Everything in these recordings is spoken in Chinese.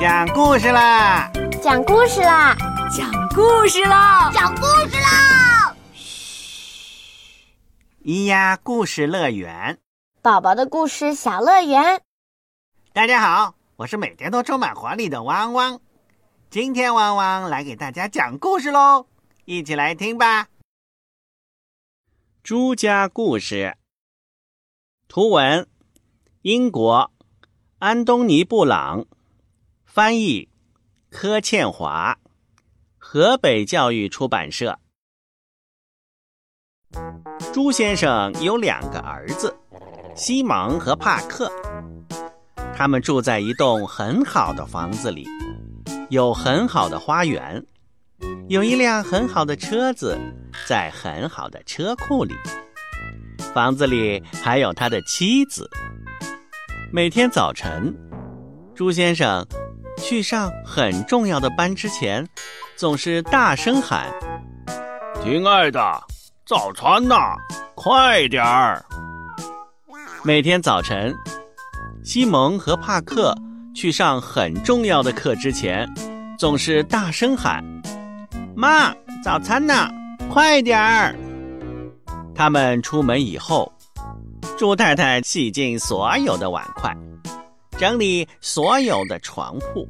讲故事啦！讲故事啦！讲故事啦！讲故事啦！嘘，咿呀故事乐园，宝宝的故事小乐园。大家好，我是每天都充满活力的汪汪。今天汪汪来给大家讲故事喽，一起来听吧。朱家故事，图文，英国，安东尼·布朗，翻译，柯倩华，河北教育出版社。朱先生有两个儿子，西蒙和帕克，他们住在一栋很好的房子里，有很好的花园。有一辆很好的车子，在很好的车库里。房子里还有他的妻子。每天早晨，朱先生去上很重要的班之前，总是大声喊：“亲爱的，早餐呢？快点儿！”每天早晨，西蒙和帕克去上很重要的课之前，总是大声喊。妈，早餐呢？快点儿！他们出门以后，猪太太洗净所有的碗筷，整理所有的床铺，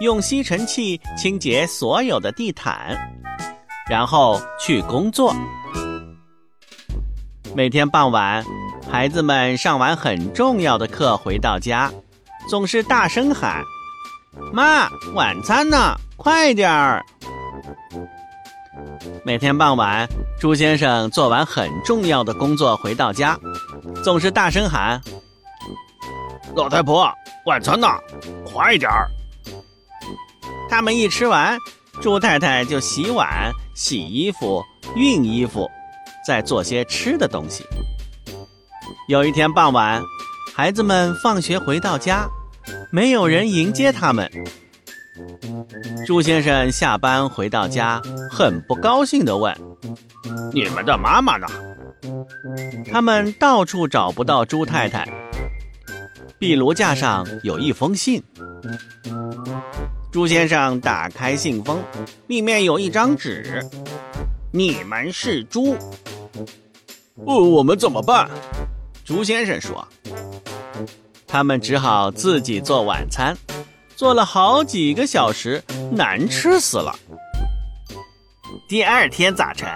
用吸尘器清洁所有的地毯，然后去工作。每天傍晚，孩子们上完很重要的课回到家，总是大声喊：“妈，晚餐呢？快点儿！”每天傍晚，朱先生做完很重要的工作回到家，总是大声喊：“老太婆，晚餐呢？快点儿！”他们一吃完，朱太太就洗碗、洗衣服、熨衣服，再做些吃的东西。有一天傍晚，孩子们放学回到家，没有人迎接他们。朱先生下班回到家，很不高兴地问：“你们的妈妈呢？”他们到处找不到朱太太。壁炉架上有一封信。朱先生打开信封，里面有一张纸：“你们是猪。”“哦，我们怎么办？”朱先生说：“他们只好自己做晚餐。”做了好几个小时，难吃死了。第二天早晨，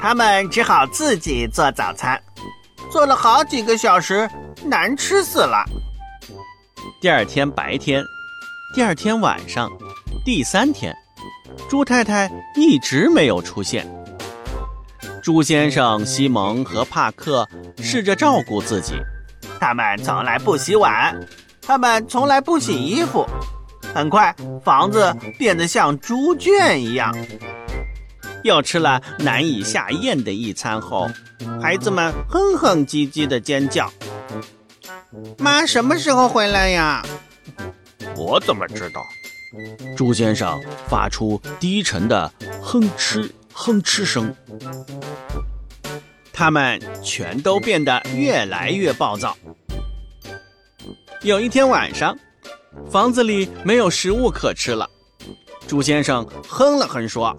他们只好自己做早餐，做了好几个小时，难吃死了。第二天白天，第二天晚上，第三天，猪太太一直没有出现。猪先生、西蒙和帕克试着照顾自己，他们从来不洗碗。他们从来不洗衣服，很快房子变得像猪圈一样。又吃了难以下咽的一餐后，孩子们哼哼唧唧的尖叫：“妈什么时候回来呀？”我怎么知道？猪先生发出低沉的哼哧哼哧声。他们全都变得越来越暴躁。有一天晚上，房子里没有食物可吃了。猪先生哼了哼说：“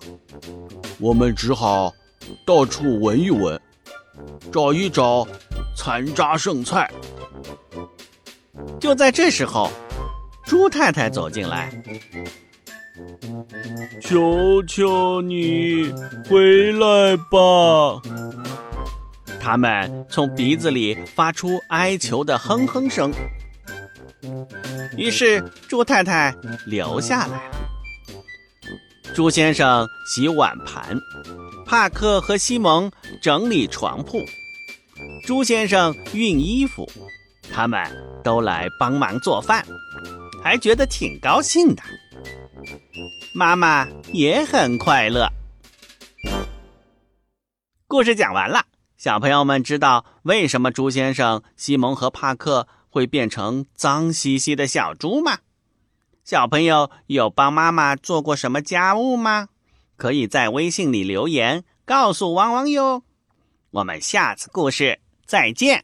我们只好到处闻一闻，找一找残渣剩菜。”就在这时候，猪太太走进来：“求求你回来吧！”他们从鼻子里发出哀求的哼哼声。于是，猪太太留下来了。猪先生洗碗盘，帕克和西蒙整理床铺，猪先生熨衣服，他们都来帮忙做饭，还觉得挺高兴的。妈妈也很快乐。故事讲完了，小朋友们知道为什么猪先生、西蒙和帕克？会变成脏兮兮的小猪吗？小朋友有帮妈妈做过什么家务吗？可以在微信里留言告诉汪汪哟。我们下次故事再见。